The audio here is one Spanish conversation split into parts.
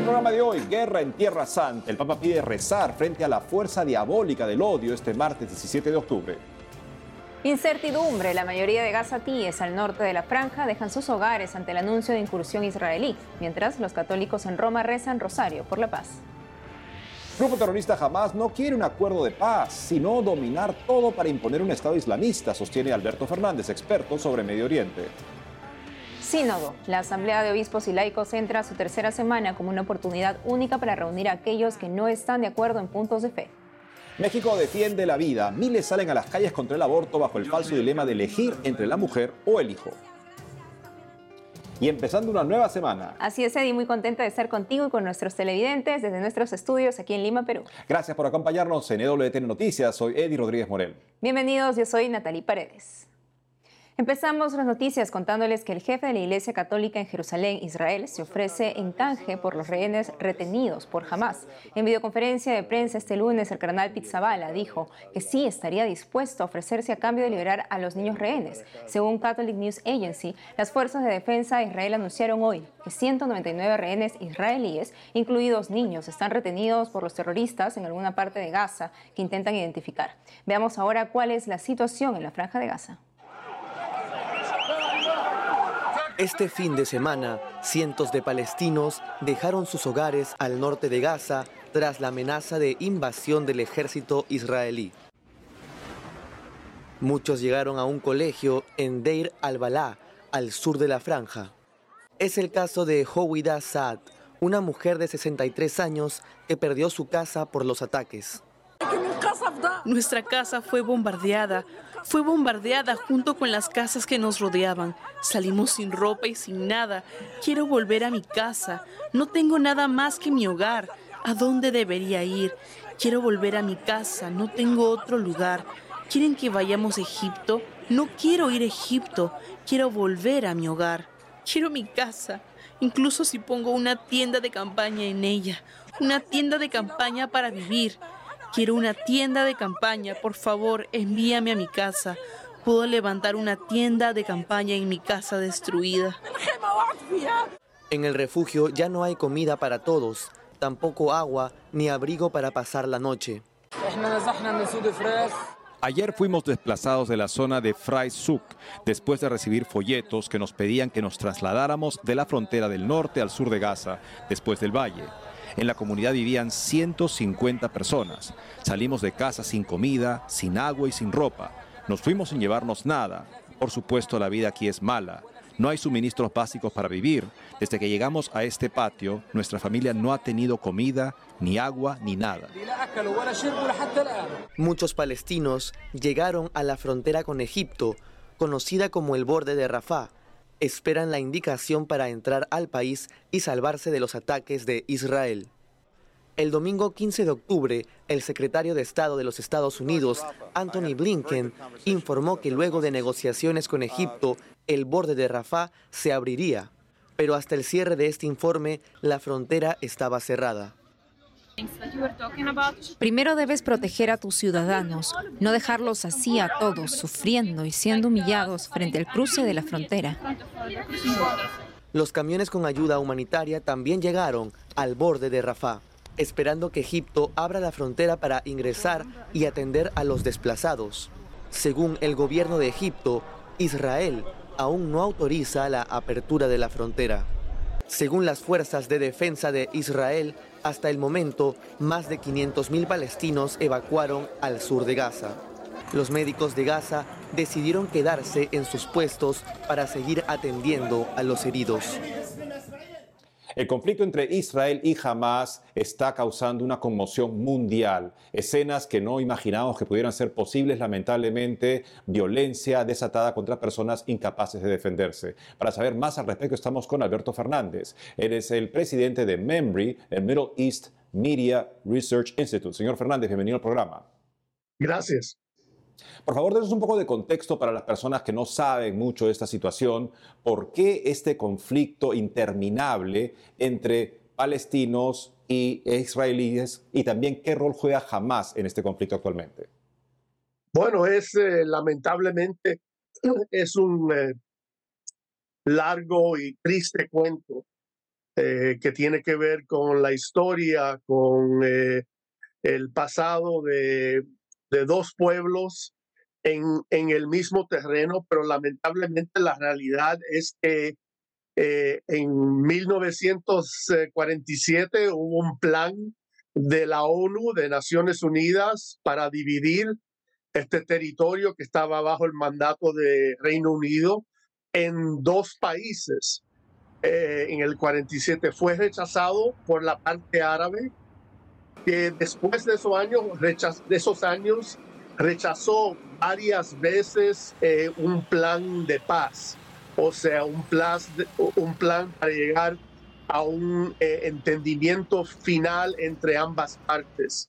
el programa de hoy, Guerra en Tierra Santa. El Papa pide rezar frente a la fuerza diabólica del odio este martes 17 de octubre. Incertidumbre. La mayoría de gazatíes al norte de la franja dejan sus hogares ante el anuncio de incursión israelí, mientras los católicos en Roma rezan rosario por la paz. Grupo terrorista Hamas no quiere un acuerdo de paz, sino dominar todo para imponer un Estado islamista, sostiene Alberto Fernández, experto sobre Medio Oriente. Sínodo. La Asamblea de Obispos y Laicos entra a su tercera semana como una oportunidad única para reunir a aquellos que no están de acuerdo en puntos de fe. México defiende la vida. Miles salen a las calles contra el aborto bajo el falso dilema de elegir entre la mujer o el hijo. Y empezando una nueva semana. Así es, Eddie, muy contenta de estar contigo y con nuestros televidentes desde nuestros estudios aquí en Lima, Perú. Gracias por acompañarnos en EWTN Noticias. Soy Eddie Rodríguez Morel. Bienvenidos, yo soy Natalie Paredes. Empezamos las noticias contándoles que el jefe de la Iglesia Católica en Jerusalén, Israel, se ofrece en canje por los rehenes retenidos por Hamas. En videoconferencia de prensa este lunes, el cardenal Pizzabala dijo que sí estaría dispuesto a ofrecerse a cambio de liberar a los niños rehenes. Según Catholic News Agency, las fuerzas de defensa de Israel anunciaron hoy que 199 rehenes israelíes, incluidos niños, están retenidos por los terroristas en alguna parte de Gaza que intentan identificar. Veamos ahora cuál es la situación en la franja de Gaza. Este fin de semana, cientos de palestinos dejaron sus hogares al norte de Gaza tras la amenaza de invasión del ejército israelí. Muchos llegaron a un colegio en Deir al-Balá, al sur de la franja. Es el caso de Howida Saad, una mujer de 63 años que perdió su casa por los ataques. Nuestra casa fue bombardeada. Fue bombardeada junto con las casas que nos rodeaban. Salimos sin ropa y sin nada. Quiero volver a mi casa. No tengo nada más que mi hogar. ¿A dónde debería ir? Quiero volver a mi casa. No tengo otro lugar. ¿Quieren que vayamos a Egipto? No quiero ir a Egipto. Quiero volver a mi hogar. Quiero mi casa. Incluso si pongo una tienda de campaña en ella. Una tienda de campaña para vivir. Quiero una tienda de campaña, por favor, envíame a mi casa. Puedo levantar una tienda de campaña en mi casa destruida. En el refugio ya no hay comida para todos, tampoco agua ni abrigo para pasar la noche. Ayer fuimos desplazados de la zona de Freisuk después de recibir folletos que nos pedían que nos trasladáramos de la frontera del norte al sur de Gaza, después del valle. En la comunidad vivían 150 personas. Salimos de casa sin comida, sin agua y sin ropa. Nos fuimos sin llevarnos nada. Por supuesto, la vida aquí es mala. No hay suministros básicos para vivir. Desde que llegamos a este patio, nuestra familia no ha tenido comida, ni agua, ni nada. Muchos palestinos llegaron a la frontera con Egipto, conocida como el borde de Rafah, esperan la indicación para entrar al país y salvarse de los ataques de Israel. El domingo 15 de octubre, el secretario de Estado de los Estados Unidos, Anthony Blinken, informó que luego de negociaciones con Egipto, el borde de Rafah se abriría. Pero hasta el cierre de este informe, la frontera estaba cerrada. Primero debes proteger a tus ciudadanos, no dejarlos así a todos, sufriendo y siendo humillados frente al cruce de la frontera. Los camiones con ayuda humanitaria también llegaron al borde de Rafah, esperando que Egipto abra la frontera para ingresar y atender a los desplazados. Según el gobierno de Egipto, Israel aún no autoriza la apertura de la frontera. Según las fuerzas de defensa de Israel, hasta el momento, más de 500.000 palestinos evacuaron al sur de Gaza. Los médicos de Gaza decidieron quedarse en sus puestos para seguir atendiendo a los heridos. El conflicto entre Israel y Hamas está causando una conmoción mundial. Escenas que no imaginábamos que pudieran ser posibles, lamentablemente, violencia desatada contra personas incapaces de defenderse. Para saber más al respecto estamos con Alberto Fernández. Él es el presidente de MEMRI, el Middle East Media Research Institute. Señor Fernández, bienvenido al programa. Gracias. Por favor, denos un poco de contexto para las personas que no saben mucho de esta situación. ¿Por qué este conflicto interminable entre palestinos y israelíes? Y también qué rol juega Hamas en este conflicto actualmente. Bueno, es eh, lamentablemente es un eh, largo y triste cuento eh, que tiene que ver con la historia, con el pasado de, de dos pueblos en, en, el mismo terreno, pero lamentablemente la realidad es que eh, en 1947 hubo un plan de la ONU, de Naciones Unidas, para dividir este territorio que estaba bajo el mandato de Reino Unido en dos países. Eh, en el 47 fue rechazado por la parte árabe, que después de esos años, de esos años rechazó varias veces eh, un plan de paz, o sea, un plan, un plan para llegar a un eh, entendimiento final entre ambas partes.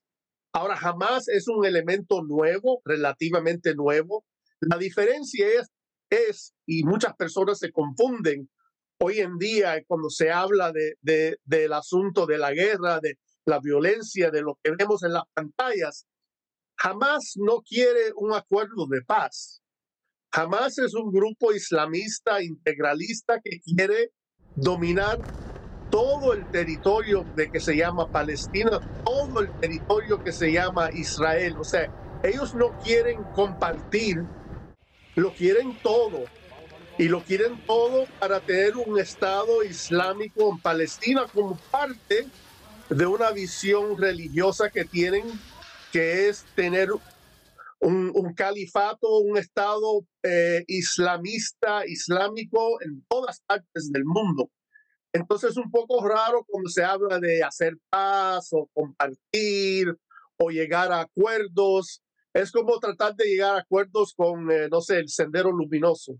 Ahora, jamás es un elemento nuevo, relativamente nuevo. La diferencia es, es y muchas personas se confunden hoy en día cuando se habla de, de, del asunto de la guerra, de la violencia, de lo que vemos en las pantallas, jamás no quiere un acuerdo de paz. Jamás es un grupo islamista integralista que quiere dominar todo el territorio de que se llama Palestina, todo el territorio que se llama Israel. O sea, ellos no quieren compartir, lo quieren todo. Y lo quieren todo para tener un Estado islámico en Palestina como parte de una visión religiosa que tienen, que es tener un, califato, un Estado eh, islamista, islámico en todas partes del mundo. Entonces es un poco raro cuando se habla de hacer paz o compartir o llegar a acuerdos. Es como tratar de llegar a acuerdos con, eh, no sé, el sendero luminoso.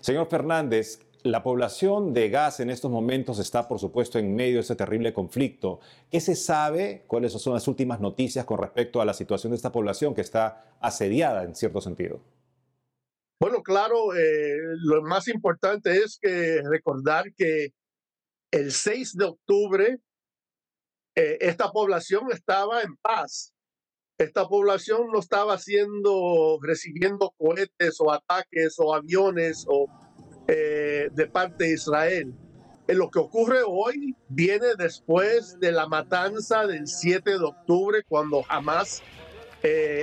Señor Fernández, la población de Gaza en estos momentos está, por supuesto, en medio de ese terrible conflicto. ¿Qué se sabe? ¿Cuáles son las últimas noticias con respecto a la situación de esta población que está asediada en cierto sentido? Bueno, claro, eh, lo más importante es que recordar que el 6 de octubre eh, esta población estaba en paz. Esta población no estaba haciendo, recibiendo cohetes o ataques o aviones o eh, de parte de Israel. lo que ocurre hoy viene después de la matanza del 7 de octubre, cuando Hamas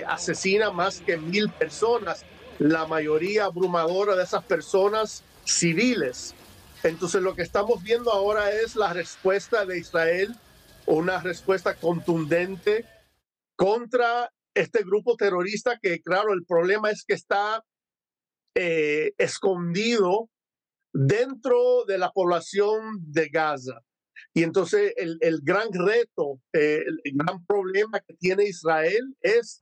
asesina más que mil personas la mayoría abrumadora de esas personas civiles. Entonces lo que estamos viendo ahora es la respuesta de Israel, una respuesta contundente contra este grupo terrorista que, claro, el problema es que está eh, escondido dentro de la población de Gaza. Y entonces el, gran reto, eh, el gran problema que tiene Israel es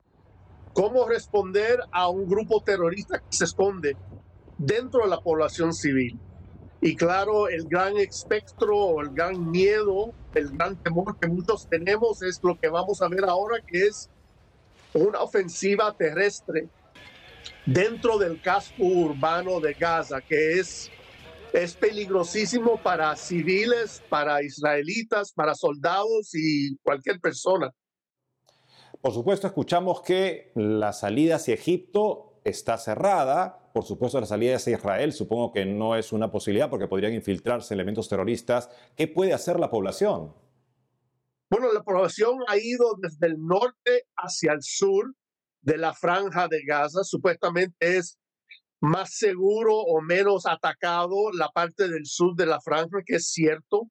cómo responder a un grupo terrorista que se esconde dentro de la población civil. Y claro, el gran espectro, el gran miedo, el gran temor que muchos tenemos es lo que vamos a ver ahora, que es una ofensiva terrestre dentro del casco urbano de Gaza, que es, es peligrosísimo para civiles, para israelitas, para soldados y cualquier persona. Por supuesto, escuchamos que la salida hacia Egipto está cerrada. Por supuesto, la salida hacia Israel supongo que no es una posibilidad porque podrían infiltrarse elementos terroristas. ¿Qué puede hacer la población? Bueno, la población ha ido desde el norte hacia el sur de la franja de Gaza. Supuestamente es más seguro o menos atacado la parte del sur de la franja, que es cierto.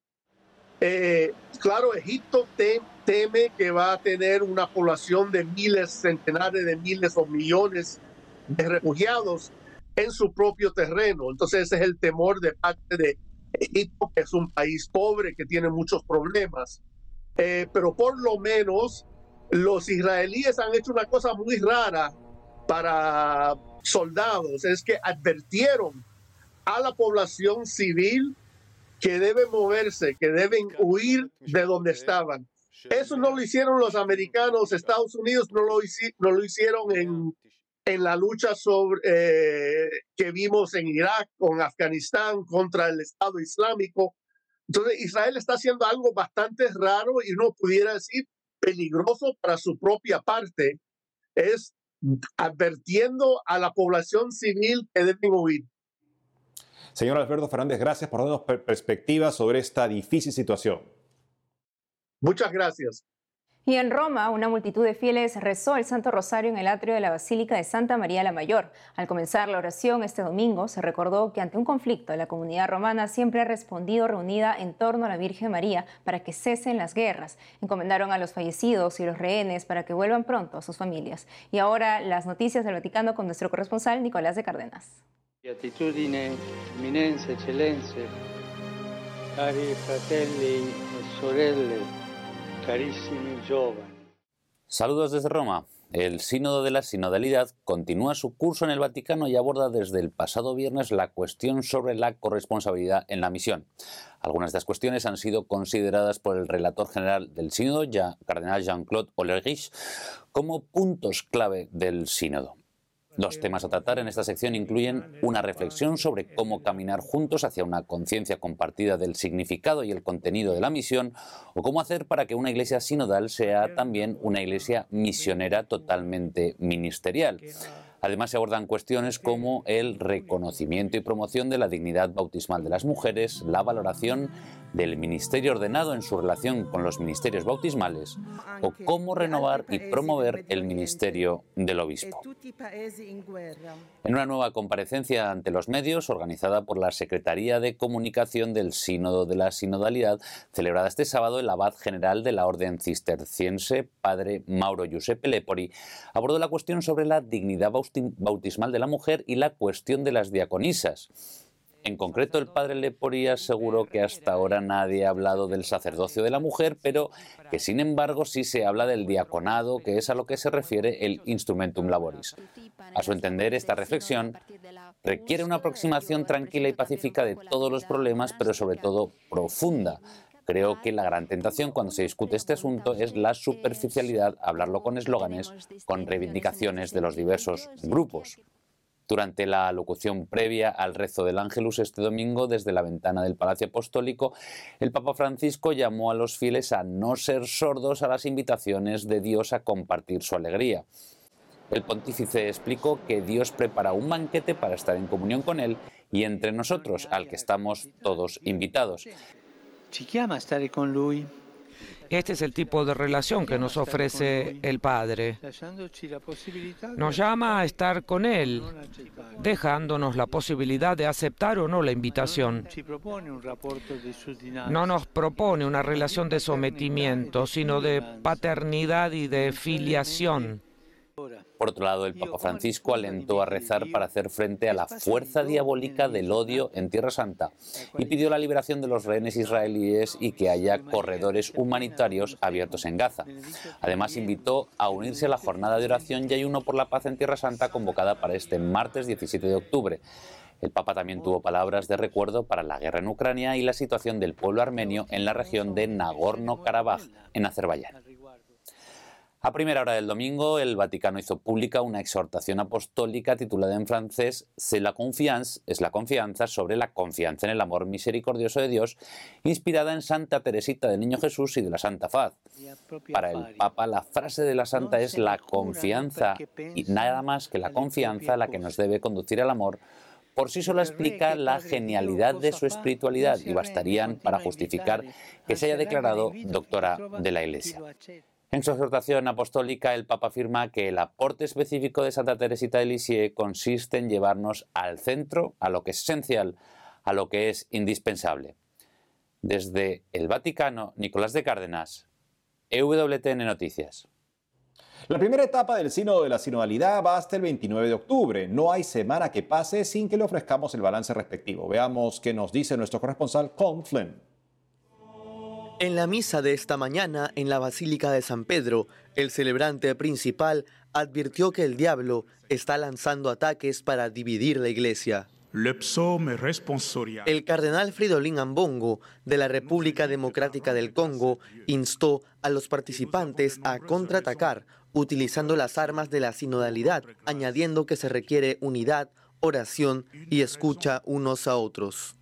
Eh, claro, Egipto teme que va a tener una población de miles, centenares de miles o millones de refugiados en su propio terreno. Entonces ese es el temor de parte de Egipto, que es un país pobre, que tiene muchos problemas. Eh, pero por lo menos los israelíes han hecho una cosa muy rara para soldados, es que advirtieron a la población civil que deben moverse, que deben huir de donde estaban. Eso no lo hicieron los americanos, Estados Unidos no lo, no lo hicieron en, en la lucha sobre, eh, que vimos en Irak, con Afganistán, contra el Estado Islámico. Entonces, Israel está haciendo algo bastante raro y uno pudiera decir peligroso para su propia parte. Es advirtiendo a la población civil que huir. Señor Alberto Fernández, gracias por darnos perspectiva sobre esta difícil situación. Muchas gracias. Y en Roma, una multitud de fieles rezó el Santo Rosario en el atrio de la Basílica de Santa María la Mayor. Al comenzar la oración este domingo, se recordó que ante un conflicto, la comunidad romana siempre ha respondido reunida en torno a la Virgen María para que cesen las guerras. Encomendaron a los fallecidos y los rehenes para que vuelvan pronto a sus familias. Y ahora las noticias del Vaticano con nuestro corresponsal Nicolás de Cárdenas. Beatitudine, eminenza, eccellenze, cari fratelli e sorelle, Saludos desde Roma. El Sínodo de la Sinodalidad continúa su curso en el Vaticano y aborda desde el pasado viernes la cuestión sobre la corresponsabilidad en la misión. Algunas de las cuestiones han sido consideradas por el relator general del Sínodo, ya Cardenal Jean-Claude Olerich, como puntos clave del Sínodo. Los temas a tratar en esta sección incluyen una reflexión sobre cómo caminar juntos hacia una conciencia compartida del significado y el contenido de la misión, o cómo hacer para que una iglesia sinodal sea también una iglesia misionera totalmente ministerial. Además, se abordan cuestiones como el reconocimiento y promoción de la dignidad bautismal de las mujeres, la valoración del ministerio ordenado en su relación con los ministerios bautismales o cómo renovar y promover el ministerio del obispo. En una nueva comparecencia ante los medios organizada por la Secretaría de Comunicación del Sínodo de la Sinodalidad, celebrada este sábado, el abad general de la Orden Cisterciense, padre Mauro Giuseppe Lepori, abordó la cuestión sobre la dignidad bautismal de la mujer y la cuestión de las diaconisas. En concreto, el padre Lepori aseguró que hasta ahora nadie ha hablado del sacerdocio de la mujer, pero que sin embargo sí se habla del diaconado, que es a lo que se refiere el instrumentum laboris. A su entender, esta reflexión requiere una aproximación tranquila y pacífica de todos los problemas, pero sobre todo profunda. Creo que la gran tentación cuando se discute este asunto es la superficialidad, hablarlo con eslóganes, con reivindicaciones de los diversos grupos. Durante la locución previa al rezo del Ángelus este domingo desde la ventana del Palacio Apostólico, el Papa Francisco llamó a los fieles a no ser sordos a las invitaciones de Dios a compartir su alegría. El pontífice explicó que Dios prepara un banquete para estar en comunión con Él y entre nosotros, al que estamos todos invitados. Este es el tipo de relación que nos ofrece el Padre. Nos llama a estar con Él, dejándonos la posibilidad de aceptar o no la invitación. No nos propone una relación de sometimiento, sino de paternidad y de filiación. Por otro lado, el Papa Francisco alentó a rezar para hacer frente a la fuerza diabólica del odio en Tierra Santa y pidió la liberación de los rehenes israelíes y que haya corredores humanitarios abiertos en Gaza. Además, invitó a unirse a la jornada de oración y ayuno por la paz en Tierra Santa convocada para este martes 17 de octubre. El Papa también tuvo palabras de recuerdo para la guerra en Ucrania y la situación del pueblo armenio en la región de Nagorno-Karabaj, en Azerbaiyán. A primera hora del domingo, el Vaticano hizo pública una exhortación apostólica titulada en francés C'est la confiance, es la confianza, sobre la confianza en el amor misericordioso de Dios, inspirada en Santa Teresita del Niño Jesús y de la Santa Faz. Para el Papa, la frase de la Santa es la confianza y nada más que la confianza la que nos debe conducir al amor. Por sí sola explica la genialidad de su espiritualidad y bastarían para justificar que se haya declarado doctora de la Iglesia. En su exhortación apostólica, el Papa afirma que el aporte específico de Santa Teresita de Lisieux consiste en llevarnos al centro, a lo que es esencial, a lo que es indispensable. Desde el Vaticano, Nicolás de Cárdenas, EWTN Noticias. La primera etapa del Sínodo de la Sinodalidad va hasta el 29 de octubre. No hay semana que pase sin que le ofrezcamos el balance respectivo. Veamos qué nos dice nuestro corresponsal Con Flynn. En la misa de esta mañana en la Basílica de San Pedro, el celebrante principal advirtió que el diablo está lanzando ataques para dividir la iglesia. El cardenal Fridolin Ambongo de la República Democrática del Congo instó a los participantes a contraatacar utilizando las armas de la sinodalidad, añadiendo que se requiere unidad, oración y escucha unos a otros.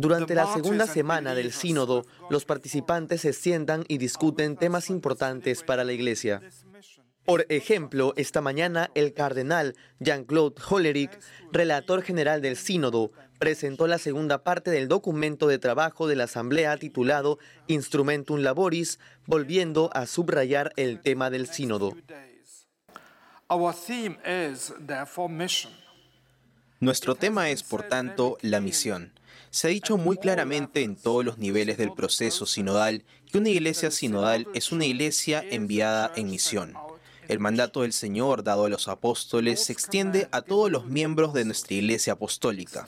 Durante la segunda semana del sínodo, los participantes se sientan y discuten temas importantes para la Iglesia. Por ejemplo, esta mañana el cardenal Jean-Claude Hollerich, relator general del sínodo, presentó la segunda parte del documento de trabajo de la Asamblea titulado Instrumentum Laboris, volviendo a subrayar el tema del sínodo. Nuestro tema es, por tanto, la misión. Se ha dicho muy claramente en todos los niveles del proceso sinodal que una iglesia sinodal es una iglesia enviada en misión. El mandato del Señor dado a los apóstoles se extiende a todos los miembros de nuestra iglesia apostólica.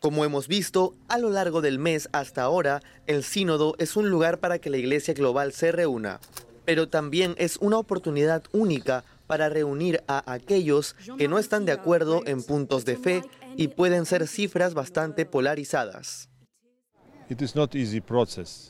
Como hemos visto, a lo largo del mes hasta ahora, el sínodo es un lugar para que la iglesia global se reúna, pero también es una oportunidad única para reunir a aquellos que no están de acuerdo en puntos de fe y pueden ser cifras bastante polarizadas.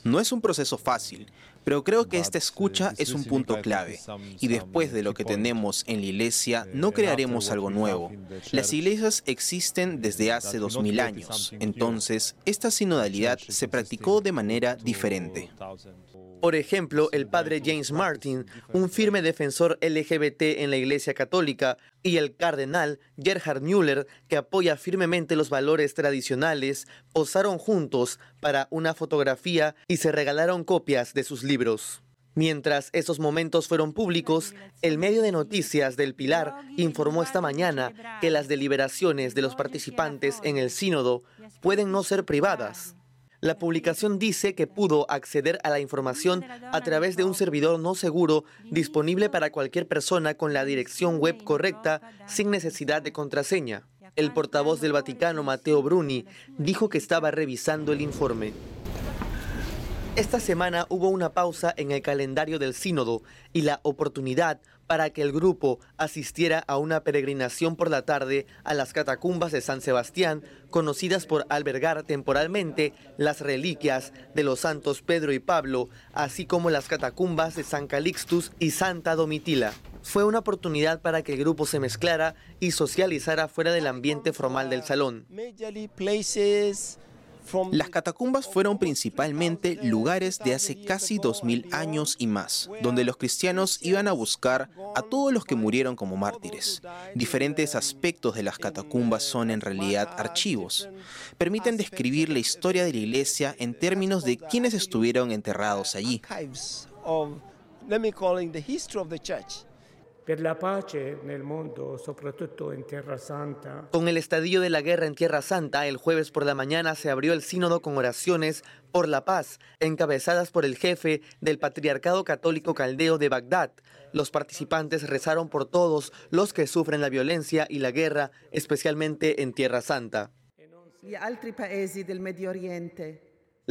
No es un proceso fácil, pero creo que esta escucha es un punto clave. Y después de lo que tenemos en la iglesia, no crearemos algo nuevo. Las iglesias existen desde hace dos mil años. Entonces, esta sinodalidad se practicó de manera diferente. Por ejemplo, el padre James Martin, un firme defensor LGBT en la Iglesia Católica, y el cardenal Gerhard Müller, que apoya firmemente los valores tradicionales, posaron juntos para una fotografía y se regalaron copias de sus libros. Mientras esos momentos fueron públicos, el medio de noticias del Pilar informó esta mañana que las deliberaciones de los participantes en el sínodo pueden no ser privadas. La publicación dice que pudo acceder a la información a través de un servidor no seguro disponible para cualquier persona con la dirección web correcta sin necesidad de contraseña. El portavoz del Vaticano, Matteo Bruni, dijo que estaba revisando el informe. Esta semana hubo una pausa en el calendario del sínodo y la oportunidad para que el grupo asistiera a una peregrinación por la tarde a las catacumbas de San Sebastián, conocidas por albergar temporalmente las reliquias de los santos Pedro y Pablo, así como las catacumbas de San Calixtus y Santa Domitila. Fue una oportunidad para que el grupo se mezclara y socializara fuera del ambiente formal del salón. Las catacumbas fueron principalmente lugares de hace casi 2000 años y más, donde los cristianos iban a buscar a todos los que murieron como mártires. Diferentes aspectos de las catacumbas son en realidad archivos. Permiten describir la historia de la iglesia en términos de quienes estuvieron enterrados allí. Con el estadio de la guerra en Tierra Santa, el jueves por la mañana se abrió el sínodo con oraciones por la paz, encabezadas por el jefe del Patriarcado Católico Caldeo de Bagdad. Los participantes rezaron por todos los que sufren la violencia y la guerra, especialmente en Tierra Santa.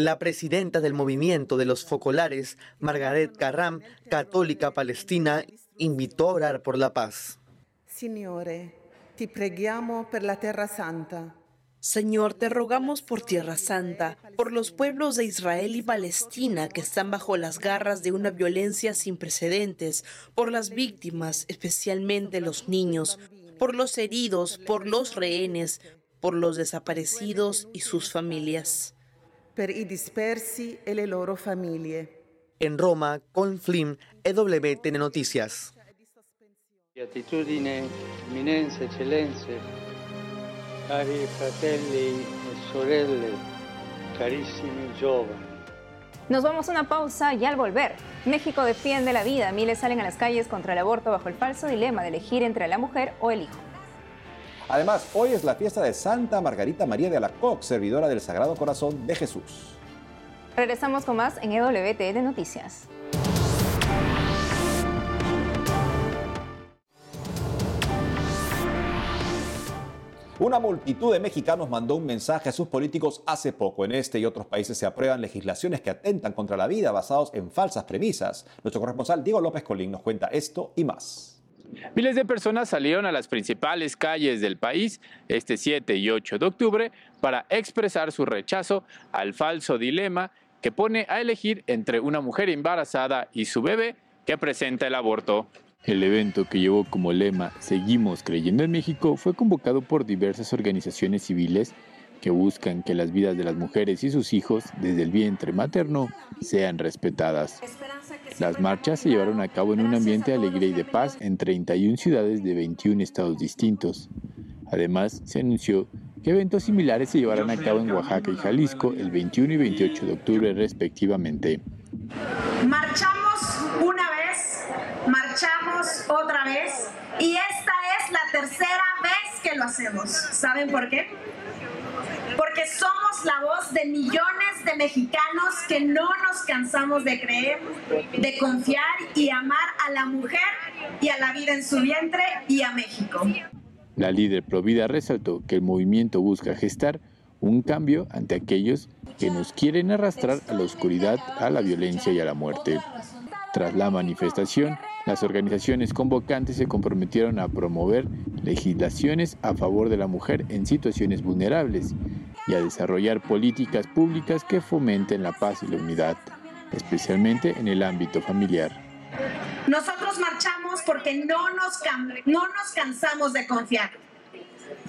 La presidenta del movimiento de los focolares, Margaret Carram, católica palestina, invitó a orar por la paz. Signore, ti preghiamo per la Terra Santa. Señor, te rogamos por Tierra Santa, por los pueblos de Israel y Palestina que están bajo las garras de una violencia sin precedentes, por las víctimas, especialmente los niños, por los heridos, por los rehenes, por los desaparecidos y sus familias. Per i dispersi e le loro famiglie. En Roma, con Flynn, EWTN Noticias. Beatitudine, eminenze, eccellenze, cari fratelli e sorelle, carissimi giovani. Nos vamos a una pausa y al volver, México defiende la vida. Miles salen a las calles contra el aborto bajo el falso dilema de elegir entre la mujer o el hijo. Además, hoy es la fiesta de Santa Margarita María de Alacoc, servidora del Sagrado Corazón de Jesús. Regresamos con más en EWTN Noticias. Una multitud de mexicanos mandó un mensaje a sus políticos hace poco. En este y otros países se aprueban legislaciones que atentan contra la vida basados en falsas premisas. Nuestro corresponsal Diego López Colín nos cuenta esto y más. Miles de personas salieron a las principales calles del país este 7 y 8 de octubre para expresar su rechazo al falso dilema que pone a elegir entre una mujer embarazada y su bebé que presenta el aborto. El evento que llevó como lema Seguimos creyendo en México fue convocado por diversas organizaciones civiles que buscan que las vidas de las mujeres y sus hijos desde el vientre materno sean respetadas. Las marchas se llevaron a cabo en un ambiente de alegría y de paz en 31 ciudades de 21 estados distintos. Además, se anunció que eventos similares se llevarán a cabo en Oaxaca y Jalisco el 21 y 28 de octubre respectivamente. Marchamos una vez, marchamos otra vez y esta es la tercera vez que lo hacemos. ¿Saben por qué? Porque somos la voz de millones de mexicanos que no nos cansamos de creer, de confiar y amar a la mujer y a la vida en su vientre y a México. La líder Provida resaltó que el movimiento busca gestar un cambio ante aquellos que nos quieren arrastrar a la oscuridad, a la violencia y a la muerte. Tras la manifestación, las organizaciones convocantes se comprometieron a promover legislaciones a favor de la mujer en situaciones vulnerables y a desarrollar políticas públicas que fomenten la paz y la unidad, especialmente en el ámbito familiar. Nosotros marchamos porque no nos, no nos cansamos de confiar.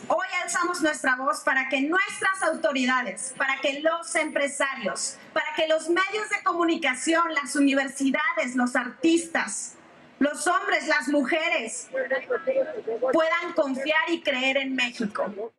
Hoy alzamos nuestra voz para que nuestras autoridades, para que los empresarios, para que los medios de comunicación, las universidades, los artistas, los hombres, las mujeres puedan confiar y creer en México.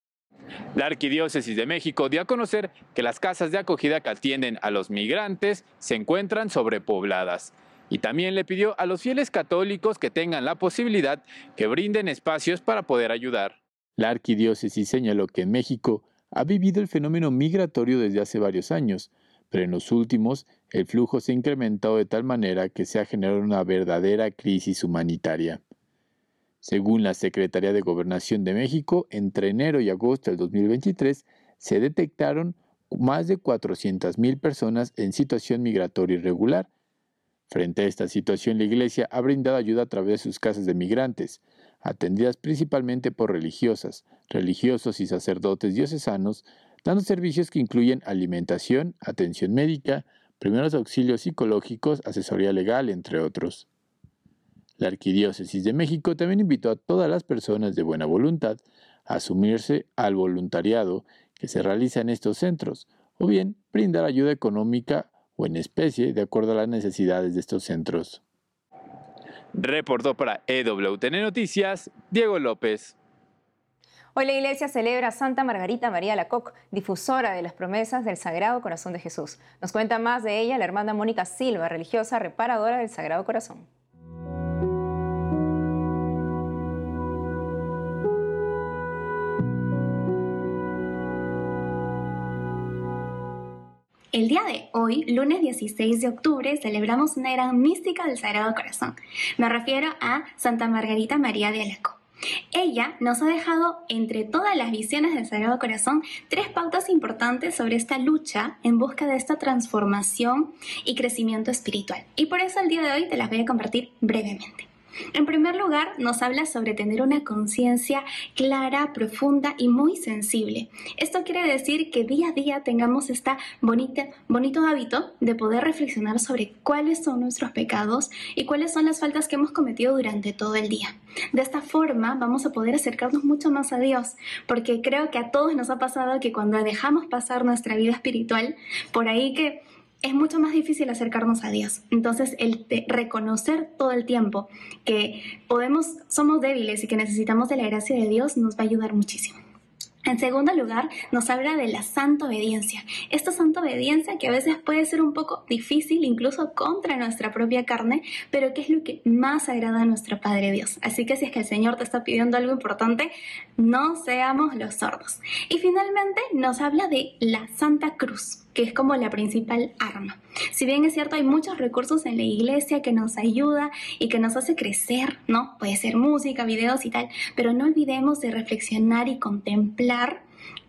La Arquidiócesis de México dio a conocer que las casas de acogida que atienden a los migrantes se encuentran sobrepobladas y también le pidió a los fieles católicos que tengan la posibilidad que brinden espacios para poder ayudar. La arquidiócesis señaló que en México ha vivido el fenómeno migratorio desde hace varios años, pero en los últimos el flujo se ha incrementado de tal manera que se ha generado una verdadera crisis humanitaria. Según la Secretaría de Gobernación de México, entre enero y agosto del 2023 se detectaron más de 400.000 personas en situación migratoria irregular. Frente a esta situación, la Iglesia ha brindado ayuda a través de sus casas de migrantes, atendidas principalmente por religiosas, religiosos y sacerdotes diocesanos, dando servicios que incluyen alimentación, atención médica, primeros auxilios psicológicos, asesoría legal, entre otros. La Arquidiócesis de México también invitó a todas las personas de buena voluntad a asumirse al voluntariado que se realiza en estos centros, o bien brindar ayuda económica o en especie de acuerdo a las necesidades de estos centros. Reportó para EWTN Noticias Diego López. Hoy la iglesia celebra a Santa Margarita María Lacoc, difusora de las promesas del Sagrado Corazón de Jesús. Nos cuenta más de ella la hermana Mónica Silva, religiosa reparadora del Sagrado Corazón. El día de hoy, lunes 16 de octubre, celebramos una gran mística del Sagrado Corazón. Me refiero a Santa Margarita María de Alaco. Ella nos ha dejado, entre todas las visiones del Sagrado Corazón, tres pautas importantes sobre esta lucha en busca de esta transformación y crecimiento espiritual. Y por eso el día de hoy te las voy a compartir brevemente. En primer lugar, nos habla sobre tener una conciencia clara, profunda y muy sensible. Esto quiere decir que día a día tengamos este bonito hábito de poder reflexionar sobre cuáles son nuestros pecados y cuáles son las faltas que hemos cometido durante todo el día. De esta forma vamos a poder acercarnos mucho más a Dios, porque creo que a todos nos ha pasado que cuando dejamos pasar nuestra vida espiritual, por ahí que es mucho más difícil acercarnos a Dios. Entonces, el reconocer todo el tiempo que podemos, somos débiles y que necesitamos de la gracia de Dios nos va a ayudar muchísimo. En segundo lugar, nos habla de la santa obediencia. Esta santa obediencia que a veces puede ser un poco difícil, incluso contra nuestra propia carne, pero que es lo que más agrada a nuestro Padre Dios. Así que si es que el Señor te está pidiendo algo importante, no seamos los sordos. Y finalmente nos habla de la Santa Cruz que es como la principal arma. Si bien es cierto, hay muchos recursos en la iglesia que nos ayuda y que nos hace crecer, ¿no? Puede ser música, videos y tal, pero no olvidemos de reflexionar y contemplar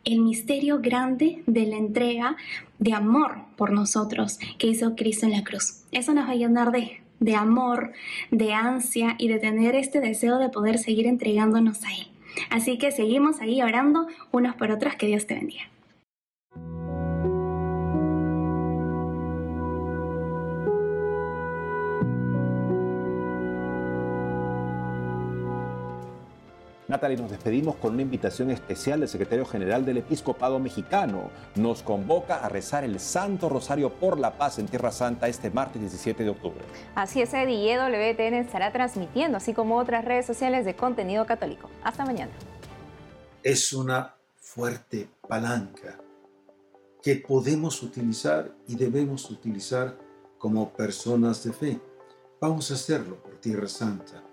el misterio grande de la entrega de amor por nosotros que hizo Cristo en la cruz. Eso nos va a llenar de, de amor, de ansia y de tener este deseo de poder seguir entregándonos a Él. Así que seguimos ahí orando unos por otros. Que Dios te bendiga. Natalie, nos despedimos con una invitación especial del secretario general del Episcopado Mexicano. Nos convoca a rezar el Santo Rosario por la Paz en Tierra Santa este martes 17 de octubre. Así es, Eddie, y WTN estará transmitiendo, así como otras redes sociales de contenido católico. Hasta mañana. Es una fuerte palanca que podemos utilizar y debemos utilizar como personas de fe. Vamos a hacerlo por Tierra Santa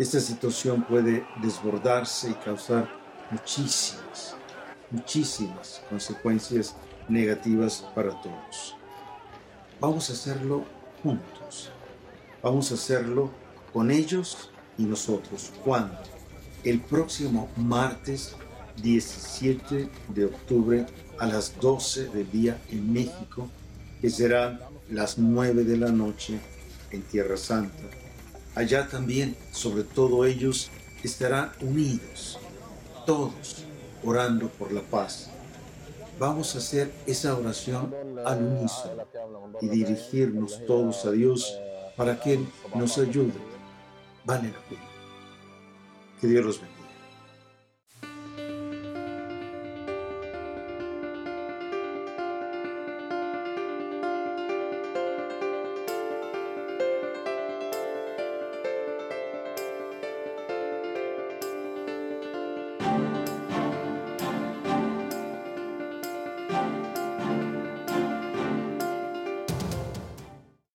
esta situación puede desbordarse y causar muchísimas, muchísimas consecuencias negativas para todos. Vamos a hacerlo juntos. Vamos a hacerlo con ellos y nosotros. ¿Cuándo? El próximo martes 17 de octubre a las 12 del día en México, que serán las 9 de la noche en Tierra Santa Allá también, sobre todo ellos, estarán unidos, todos orando por la paz. Vamos a hacer esa oración al unísono y dirigirnos todos a Dios para que Él nos ayude. Vale la pena. Que Dios los bendiga.